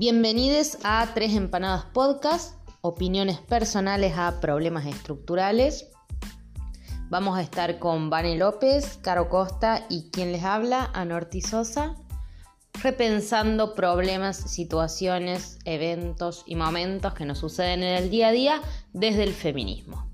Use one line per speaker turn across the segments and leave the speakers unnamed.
Bienvenidos a Tres Empanadas Podcast, opiniones personales a problemas estructurales. Vamos a estar con Vane López, Caro Costa y quien les habla, Anorti Sosa, repensando problemas, situaciones, eventos y momentos que nos suceden en el día a día desde el feminismo.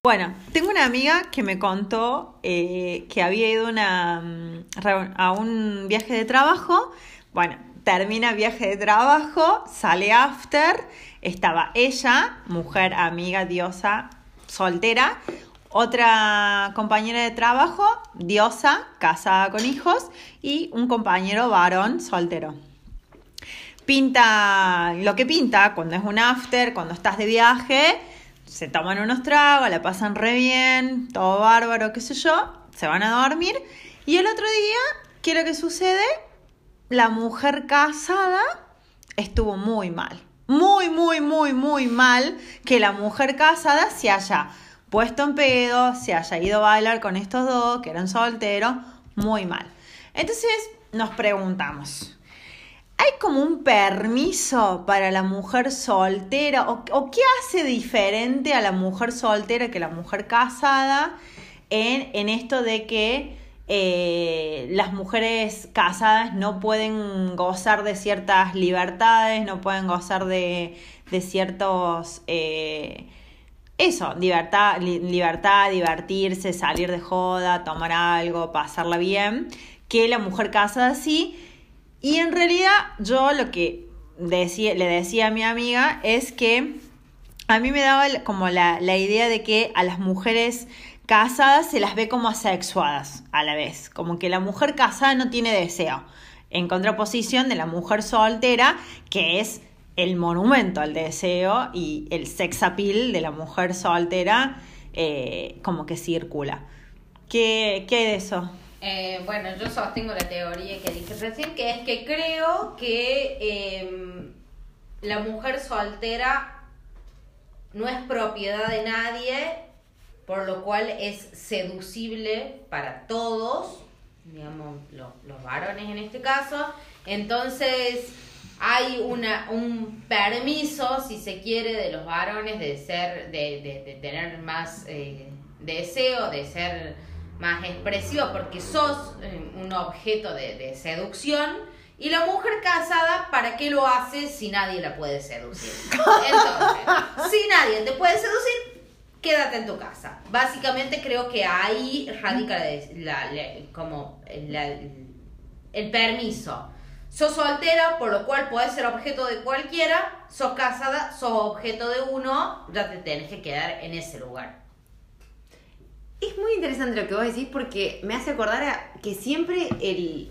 Bueno, tengo una amiga que me contó eh, que había ido mm, a un viaje de trabajo. Bueno, termina viaje de trabajo, sale after, estaba ella, mujer, amiga, diosa, soltera, otra compañera de trabajo, diosa, casada con hijos, y un compañero varón, soltero. Pinta lo que pinta cuando es un after, cuando estás de viaje, se toman unos tragos, la pasan re bien, todo bárbaro, qué sé yo, se van a dormir. Y el otro día, ¿qué es lo que sucede? La mujer casada estuvo muy mal. Muy, muy, muy, muy mal que la mujer casada se haya puesto en pedo, se haya ido a bailar con estos dos, que eran solteros, muy mal. Entonces nos preguntamos, ¿Hay como un permiso para la mujer soltera? ¿O, qué hace diferente a la mujer soltera que la mujer casada en, esto de que eh, las mujeres casadas no pueden gozar de ciertas libertades, no pueden gozar de, ciertos... Eh, eso, libertad, libertad, divertirse, salir de joda, tomar algo, pasarla bien, que la mujer casada sí y en realidad yo lo que le decía a mi amiga es que a mí me daba como la, la idea de que a las mujeres casadas se las ve como asexuadas a la vez, como que la mujer casada no tiene deseo, en contraposición de la mujer soltera, que es el monumento al deseo y el sex appeal de la mujer soltera eh, como que circula. ¿Qué, qué de eso?
Eh, bueno, yo sostengo la teoría que dije recién, que es que creo que em, la mujer soltera no es propiedad de nadie, por lo cual es seducible para todos, digamos, los varones en este caso. Entonces, hay una, un permiso, si se quiere, de los varones de ser, de, de, tener más eh, deseo, de ser más expresivo porque sos eh, un objeto de, seducción. Y la mujer casada, ¿para qué lo hace si nadie la puede seducir? Entonces, si nadie te puede seducir, quédate en tu casa. Básicamente creo que ahí radica la, como el permiso. Sos soltera, por lo cual puedes ser objeto de cualquiera. Sos casada, sos objeto de uno, ya te tenés que quedar en ese lugar.
Es muy interesante lo que vos decís porque me hace acordar que siempre el,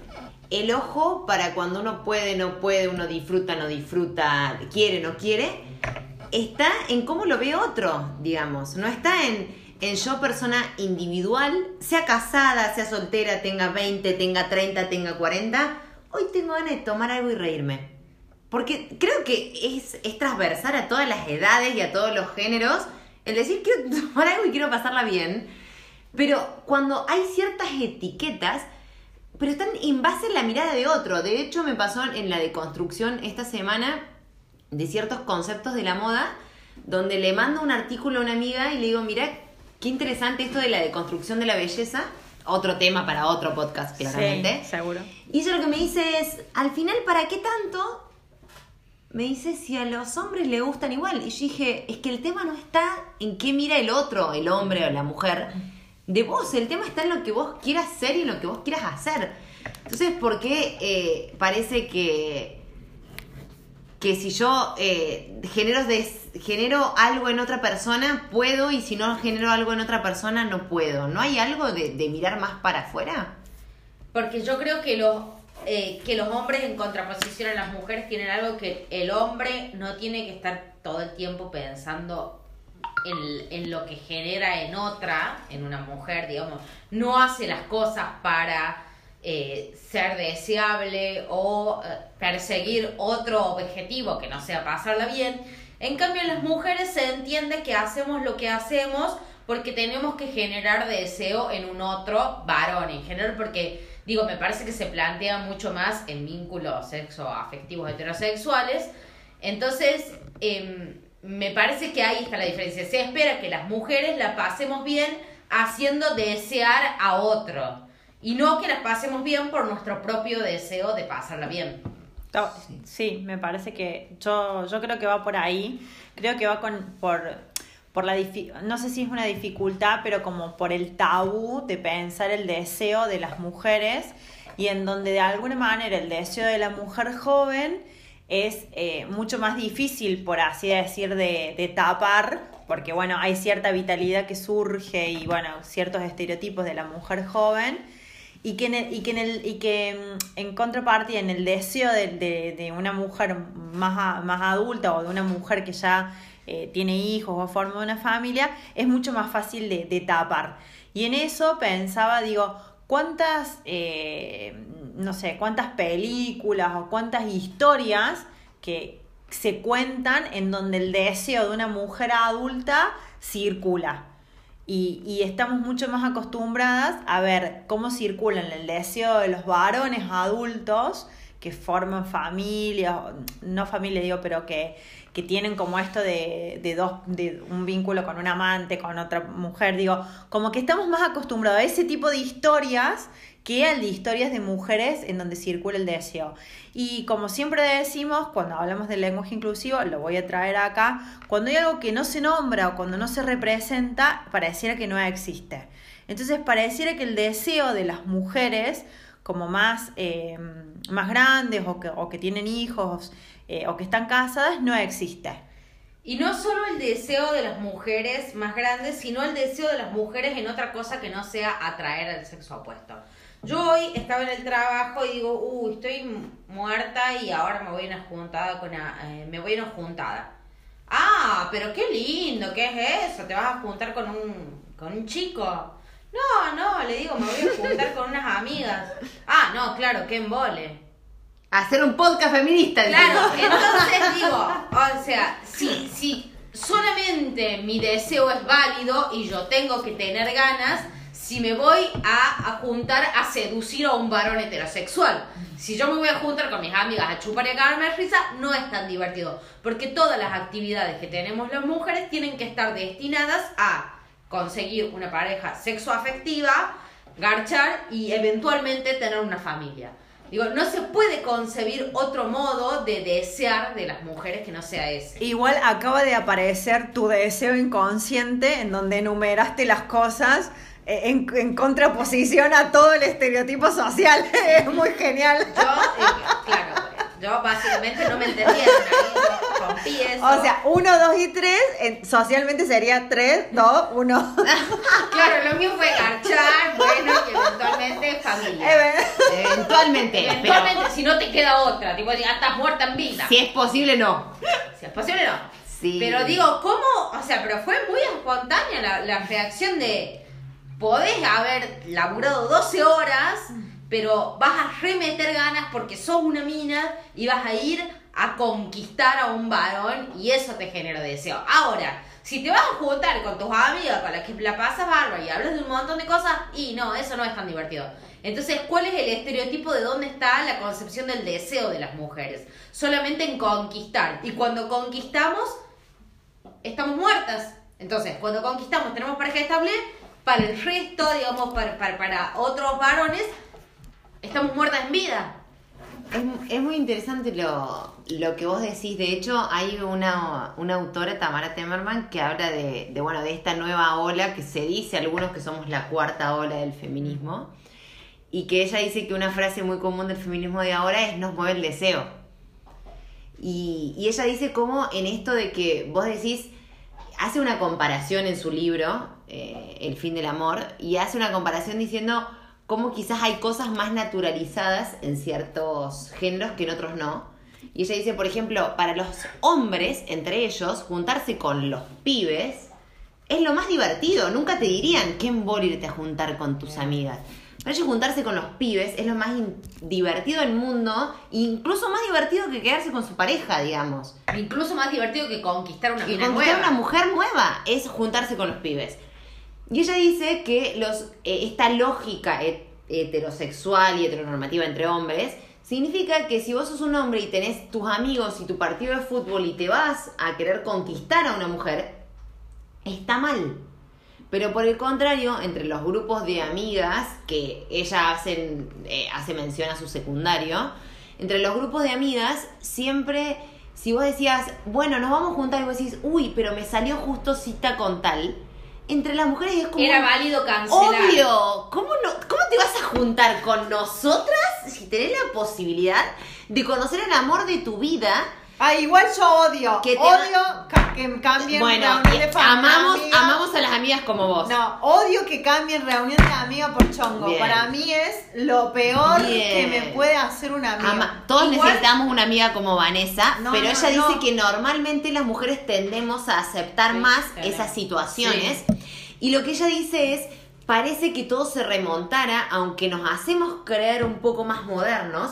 el ojo para cuando uno puede, no puede, uno disfruta, no disfruta, quiere, no quiere, está en cómo lo ve otro, digamos. No está en, en yo persona individual, sea casada, sea soltera, tenga 20, tenga 30, tenga 40. Hoy tengo ganas de tomar algo y reírme. Porque creo que es, es transversal a todas las edades y a todos los géneros el decir quiero tomar algo y quiero pasarla bien pero cuando hay ciertas etiquetas, pero están en base en la mirada de otro. De hecho, me pasó en la deconstrucción esta semana de ciertos conceptos de la moda, donde le mando un artículo a una amiga y le digo, mira, qué interesante esto de la deconstrucción de la belleza. Otro tema para otro podcast, claramente.
Sí, seguro.
Y ella lo que me dice es, al final, ¿para qué tanto? Me dice si a los hombres le gustan igual. Y yo dije, es que el tema no está en qué mira el otro, el hombre o la mujer de vos, el tema está en lo que vos quieras ser y en lo que vos quieras hacer. Entonces, ¿por qué eh, parece que, que si yo eh, genero, genero algo en otra persona, puedo, y si no genero algo en otra persona, no puedo? ¿No hay algo de, mirar más para afuera?
Porque yo creo que los, eh, que los hombres en contraposición a las mujeres tienen algo que el hombre no tiene que estar todo el tiempo pensando en, lo que genera en otra, en una mujer, digamos, no hace las cosas para eh, ser deseable o eh, perseguir otro objetivo que no sea pasarla bien. En cambio, en las mujeres se entiende que hacemos lo que hacemos porque tenemos que generar deseo en un otro varón, en general porque Digo, me parece que se plantea mucho más en vínculos sexo afectivos heterosexuales. Entonces, em, me parece que ahí está la diferencia. Se espera que las mujeres la pasemos bien haciendo desear a otro. Y no que las pasemos bien por nuestro propio deseo de pasarla bien.
Sí, me parece que yo, yo creo que va por ahí. Creo que va con por, por la difi- no sé si es una dificultad, pero como por el tabú de pensar el deseo de las mujeres y en donde de alguna manera el deseo de la mujer joven es eh, mucho más difícil, por así decir, de, de tapar, porque bueno, hay cierta vitalidad que surge y bueno, ciertos estereotipos de la mujer joven y que en el, y que en el, y que mm, en contrapartida en el deseo de, de, una mujer más, más adulta o de una mujer que ya eh, tiene hijos o forma una familia es mucho más fácil de, de tapar. Y en eso pensaba digo cuántas eh, no sé cuántas películas o cuántas historias que se cuentan en donde el deseo de una mujer adulta circula. Y, y estamos mucho más acostumbradas a ver cómo circulan el deseo de los varones adultos que forman familias, no familia digo, pero que, que tienen como esto de, de dos, de un vínculo con un amante, con otra mujer, digo, como que estamos más acostumbrados a ese tipo de historias que al de historias de mujeres en donde circula el deseo. Y como siempre decimos, cuando hablamos del lenguaje inclusivo, lo voy a traer acá, cuando hay algo que no se nombra o cuando no se representa, pareciera que no existe. Entonces pareciera que el deseo de las mujeres, como más, eh, más grandes o que, o que tienen hijos eh, o que están casadas, no existe.
Y no solo el deseo de las mujeres más grandes, sino el deseo de las mujeres en otra cosa que no sea atraer al sexo opuesto. Yo hoy estaba en el trabajo y digo, uy, estoy muerta y ahora me voy a una juntada con eh, me voy a una juntada. Ah, pero qué lindo, ¿qué es eso? ¿Te vas a juntar con un, con un chico? No, no, le digo, me voy a juntar con unas amigas. Ah, no, claro, qué embole.
Hacer un podcast feminista.
Claro,
digo.
entonces digo, o sea, si, si solamente mi deseo es válido y yo tengo que tener ganas, si me voy a, juntar a seducir a un varón heterosexual. Si yo me voy a juntar con mis amigas a chupar y a cagarme de risa, no es tan divertido. Porque todas las actividades que tenemos las mujeres tienen que estar destinadas a conseguir una pareja sexoafectiva, garchar y eventualmente tener una familia. Digo, no se puede concebir otro modo de desear de las mujeres que no sea ese.
Igual acaba de aparecer tu deseo inconsciente en donde enumeraste las cosas en, en contraposición a todo el estereotipo social. es muy genial.
Yo, eh, claro, yo básicamente no me entendieron, ahí rompí eso.
O sea, uno, dos y tres, en- socialmente sería tres, dos, uno.
claro, lo mío fue garchar, bueno, y eventualmente familia.
Eh,
Eventualmente.
Eventualmente, si no te queda otra, tipo, ya estás muerta en vida.
si es posible, no.
Si es posible, no.
Sí.
Pero digo, ¿cómo? O sea, pero fue muy espontánea la, la reacción de. Podés haber laburado 12 horas, pero vas a remeter ganas porque sos una mina y vas a ir a conquistar a un varón y eso te genera deseo. Ahora, si te vas a juntar con tus amigas con las que la pasas bárbaro y hablas de un montón de cosas, y no, eso no es tan divertido. Entonces, ¿cuál es el estereotipo de dónde está la concepción del deseo de las mujeres? Solamente en conquistar. Y cuando conquistamos, estamos muertas. Entonces, cuando conquistamos, tenemos pareja estable, para el resto, digamos, para, para, otros varones, estamos muertas en vida.
Es, muy interesante lo, lo que vos decís. De hecho, hay una, una autora, Tamara Temerman, que habla de, de, bueno, de esta nueva ola que se dice, algunos que somos la cuarta ola del feminismo, y que ella dice que una frase muy común del feminismo de ahora es nos mueve el deseo. Y, y ella dice como en esto de que vos decís, hace una comparación en su libro, eh, El fin del amor, y hace una comparación diciendo cómo quizás hay cosas más naturalizadas en ciertos géneros que en otros no. Y ella dice, por ejemplo, para los hombres, entre ellos, juntarse con los pibes es lo más divertido. Nunca te dirían qué embole irte a juntar con tus amigas. Para ellos juntarse con los pibes es lo más divertido del mundo, incluso más divertido que quedarse con su pareja, digamos.
Incluso más divertido que conquistar una
Y
mina
conquistar
nueva.
una mujer nueva es juntarse con los pibes. Y ella dice que los, eh, esta lógica heterosexual y heteronormativa entre hombres, significa que si vos sos un hombre y tenés tus amigos y tu partido de fútbol y te vas a querer conquistar a una mujer, está mal. Pero por el contrario, entre los grupos de amigas, que ella hacen, eh, hace mención a su secundario, entre los grupos de amigas, siempre, si vos decías, bueno, nos vamos a juntar y vos decís, uy, pero me salió justo cita con tal, entre las mujeres es como...
Era válido cancelar.
Obvio, ¿Cómo, no, ¿cómo te vas a juntar con nosotras si tenés la posibilidad de conocer el amor de tu vida?
Ah, igual yo odio.
Que te-
odio ca- que cambien
Bueno,
reunión de fam-
amamos,
amiga.
amamos a las amigas como vos.
No, odio que cambien reunión de amiga por chongo.
Bien.
Para mí es lo peor
Bien.
que me puede hacer una amiga.
Ama- todos
Igual-
necesitamos una amiga como Vanessa,
No,
pero
no,
ella
no.
dice que normalmente las mujeres tendemos a aceptar
Sí,
más esas situaciones. Y lo que ella dice es, parece que todo se remontara, aunque nos hacemos creer un poco más modernos,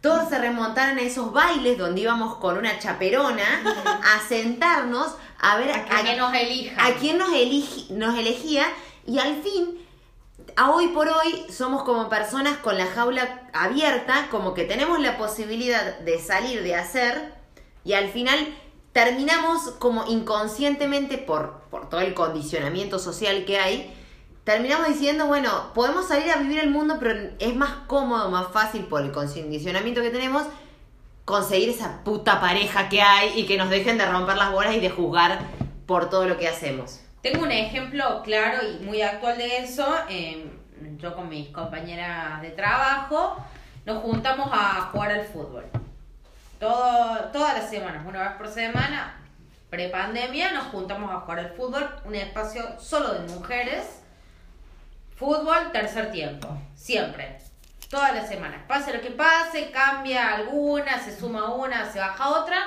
todos se remontaran a esos bailes donde íbamos con una chaperona a sentarnos a ver
A que nos elijan.
a quién nos, eligi- nos elegía y al fin a hoy por hoy somos como personas con la jaula abierta, como que tenemos la posibilidad de salir, de hacer, y al final terminamos como inconscientemente por, por todo el condicionamiento social que hay, terminamos diciendo, bueno, podemos salir a vivir el mundo, pero es más cómodo, más fácil por el condicionamiento que tenemos conseguir esa puta pareja que hay y que nos dejen de romper las bolas y de juzgar por todo lo que hacemos.
Tengo un ejemplo claro y muy actual de eso. Eh, yo con mis compañeras de trabajo nos juntamos a jugar al fútbol. Todas las semanas, una vez por semana, prepandemia, nos juntamos a jugar al fútbol, un espacio solo de mujeres. Fútbol, tercer tiempo, siempre. Todas las semanas. Pase lo que pase, cambia alguna, se suma una, se baja otra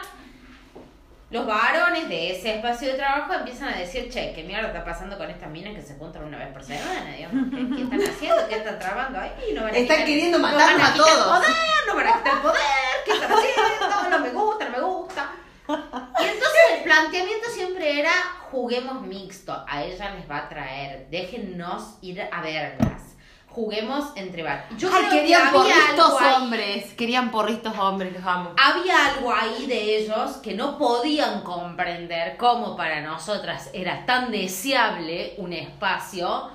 los varones de ese espacio de trabajo empiezan a decir, che, ¿qué mierda está pasando con estas minas que se juntan una vez por semana? Digamos, ¿qué, qué están haciendo? ¿Qué están trabando ahí? Nos van a
Están
quitar-
queriendo
nos
matarnos a
el
todos.
poder, nos van a quitar el poder, ¿qué están haciendo? No me gusta, no me gusta. Y entonces el planteamiento siempre era, juguemos mixto, a ella les va a traer, déjennos ir a verlas. Juguemos entre varones. Yo
Ay,
creo que
querían
había
porristos
algo ahí-
hombres. Querían porristos hombres, los amo.
había algo ahí de ellos que no podían comprender cómo para nosotras era tan deseable un espacio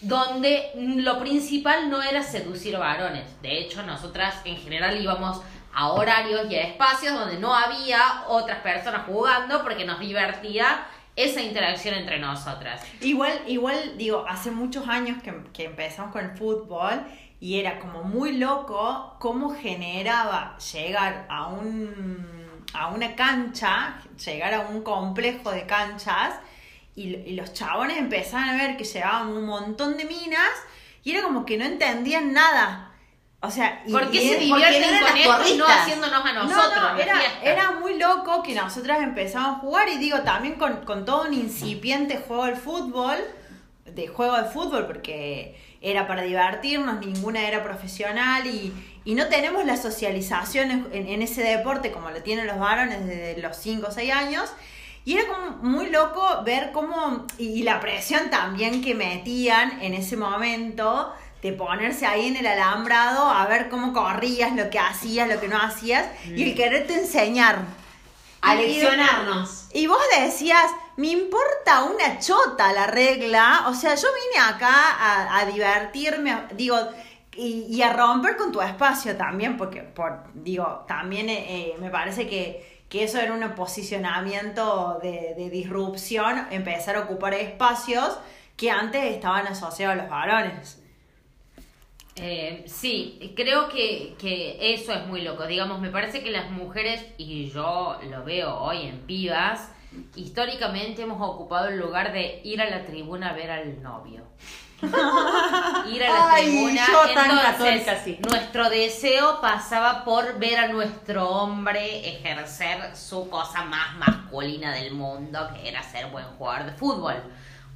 donde lo principal no era seducir varones. De hecho, nosotras en general íbamos a horarios y a espacios donde no había otras personas jugando porque nos divertía esa interacción entre nosotras.
Igual, igual, digo, hace muchos años que, que empezamos con el fútbol y era como muy loco cómo generaba llegar a un a una cancha, llegar a un complejo de canchas y, los chabones empezaban a ver que llegaban un montón de minas y era como que no entendían nada. O sea,
¿Por qué se divierten con esto y no haciéndonos a
no,
nosotros?
no, era, era muy loco que nosotras empezamos a jugar y digo, también con, con todo un incipiente juego del fútbol, de juego de fútbol, porque era para divertirnos, ninguna era profesional y, y no tenemos la socialización en, en- en ese deporte como lo tienen los varones desde los 5 o 6 años. Y era como muy loco ver cómo, y, y la presión también que metían en ese momento, de ponerse ahí en el alambrado a ver cómo corrías, lo que hacías, lo que no hacías, y el quererte enseñar.
A
y-
leccionarnos.
y vos decías, me importa una chota la regla, o sea, yo vine acá a, a divertirme, digo, y, y a romper con tu espacio también, porque, por, digo, también eh, eh, me parece que, que eso era un posicionamiento de, de disrupción, empezar a ocupar espacios que antes estaban asociados a los varones.
Eh, sí, creo que, que eso es muy loco. Digamos, me parece que las mujeres, y yo lo veo hoy en pibas, históricamente hemos ocupado el lugar de ir a la tribuna a ver al novio. Ir a la
Ay,
tribuna.
yo tan
Entonces,
católica, sí.
nuestro deseo pasaba por ver a nuestro hombre ejercer su cosa más masculina del mundo, que era ser buen jugador de fútbol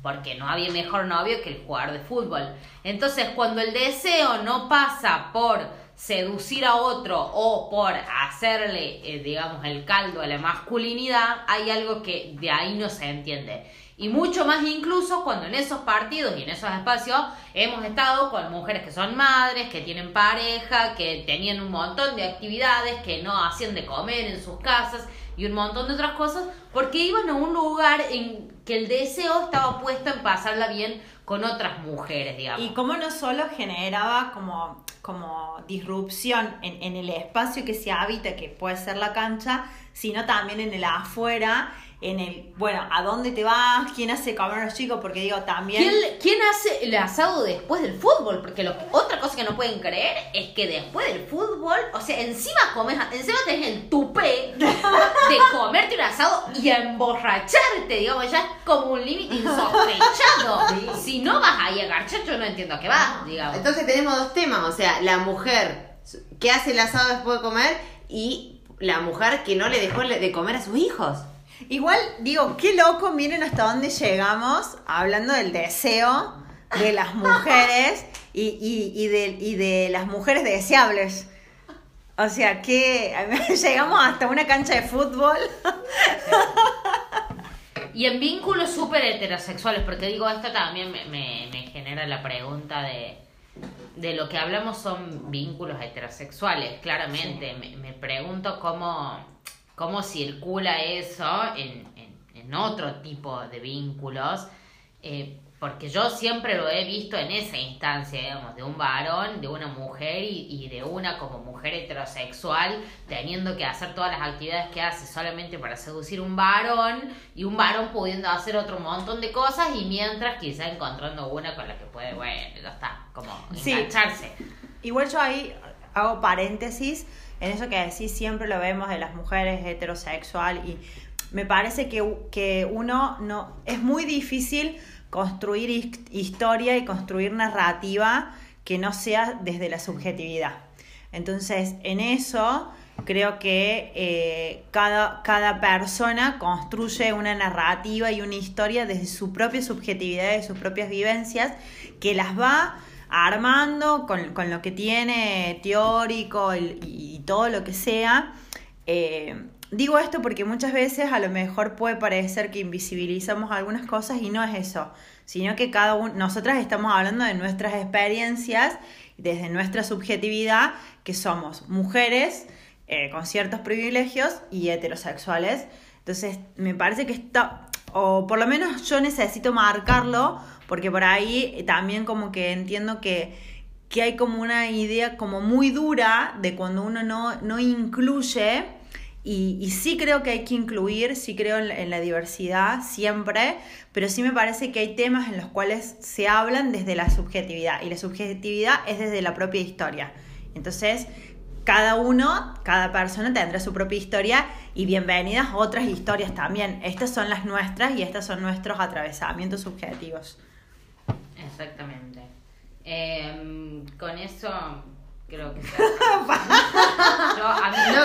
porque no había mejor novio que el jugador de fútbol. Entonces, cuando el deseo no pasa por seducir a otro o por hacerle, eh, digamos, el caldo a la masculinidad, hay algo que de ahí no se entiende. Y mucho más incluso cuando en esos partidos y en esos espacios hemos estado con mujeres que son madres, que tienen pareja, que tenían un montón de actividades, que no hacían de comer en sus casas y un montón de otras cosas, porque iban a un lugar en que el deseo estaba puesto en pasarla bien con otras mujeres, digamos.
Y cómo no solo generaba como, como disrupción en, en el espacio que se habita, que puede ser la cancha, sino también en el afuera en el, bueno, ¿a dónde te vas? ¿Quién hace comer a los chicos? Porque digo, también...
¿Quién, quién hace el asado después del fútbol? Porque lo, otra cosa que no pueden creer es que después del fútbol, o sea, encima comes, encima tenés el tupé de comerte un asado y emborracharte, digamos, ya es como un límite insospechado. Si no vas ahí a garchar, yo no entiendo a qué vas, digamos.
Entonces tenemos dos temas, o sea, la mujer que hace el asado después de comer y la mujer que no le dejó de comer a sus hijos.
Igual, digo, qué loco, miren hasta dónde llegamos hablando del deseo de las mujeres y, y, de, y de las mujeres deseables. O sea, que llegamos hasta una cancha de fútbol.
Y en vínculos súper heterosexuales, porque digo, esto también me, me, me genera la pregunta de, de lo que hablamos son vínculos heterosexuales, claramente. Me, me pregunto cómo cómo circula eso en, en, otro tipo de vínculos. Eh, porque yo siempre lo he visto en esa instancia, digamos, de un varón, de una mujer y, de una como mujer heterosexual teniendo que hacer todas las actividades que hace solamente para seducir un varón y un varón pudiendo hacer otro montón de cosas y mientras quizá encontrando una con la que puede, bueno, ya está, como engancharse.
Igual yo ahí hago paréntesis en eso que decís siempre lo vemos de las mujeres heterosexual y me parece que, que uno no es muy difícil construir historia y construir narrativa que no sea desde la subjetividad. Entonces, en eso creo que eh, cada, cada persona construye una narrativa y una historia desde su propia subjetividad y sus propias vivencias que las va armando con, lo que tiene teórico y, todo lo que sea. Eh, digo esto porque muchas veces a lo mejor puede parecer que invisibilizamos algunas cosas y no es eso, sino que cada uno, nosotras estamos hablando de nuestras experiencias, desde nuestra subjetividad, que somos mujeres eh, con ciertos privilegios y heterosexuales. Entonces, me parece que está, o por lo menos yo necesito marcarlo porque por ahí también como que entiendo que, que hay como una idea como muy dura de cuando uno no, no incluye, y, sí creo que hay que incluir, sí creo en la, diversidad siempre, pero sí me parece que hay temas en los cuales se hablan desde la subjetividad, y la subjetividad es desde la propia historia. Entonces, cada uno, cada persona tendrá su propia historia y bienvenidas otras historias también. Estas son las nuestras y estos son nuestros atravesamientos subjetivos.
Exactamente. Em, con eso creo que
no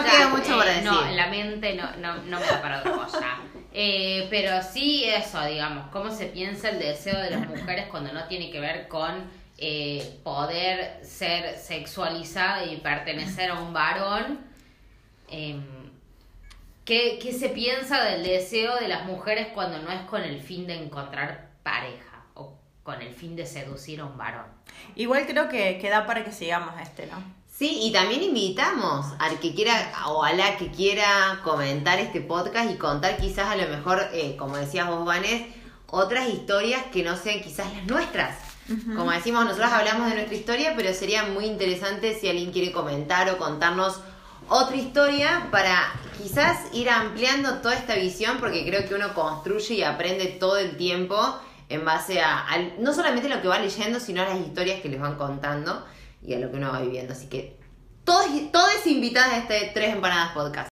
queda mucho para decir.
No, la mente no, no, me da para otra cosa. Eh, pero sí eso, digamos, cómo se piensa el deseo de las mujeres cuando no tiene que ver con eh, poder ser sexualizada y pertenecer a un varón. Em, ¿qué, ¿Qué se piensa del deseo de las mujeres cuando no es con el fin de encontrar pareja? con el fin de seducir a un varón.
Igual creo que queda para que sigamos este, ¿no?
Sí, y también invitamos al que quiera o a la que quiera comentar este podcast y contar quizás a lo mejor, eh, como decías vos, Vanes, otras historias que no sean quizás las nuestras. Como decimos, nosotros hablamos de nuestra historia, pero sería muy interesante si alguien quiere comentar o contarnos otra historia para quizás ir ampliando toda esta visión, porque creo que uno construye y aprende todo el tiempo en base a, no solamente lo que va leyendo, sino a las historias que les van contando y a lo que uno va viviendo. Así que todos, todos invitados a este Tres Empanadas Podcast.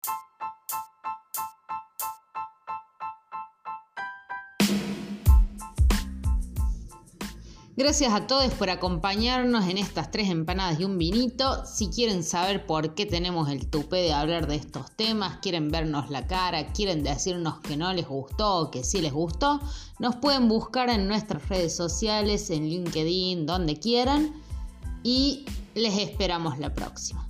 Gracias a todos por acompañarnos en estas tres empanadas y un vinito. Si quieren saber por qué tenemos el tupe de hablar de estos temas, quieren vernos la cara, quieren decirnos que no les gustó o que sí les gustó, nos pueden buscar en nuestras redes sociales, en LinkedIn, donde quieran. Y Les esperamos la próxima.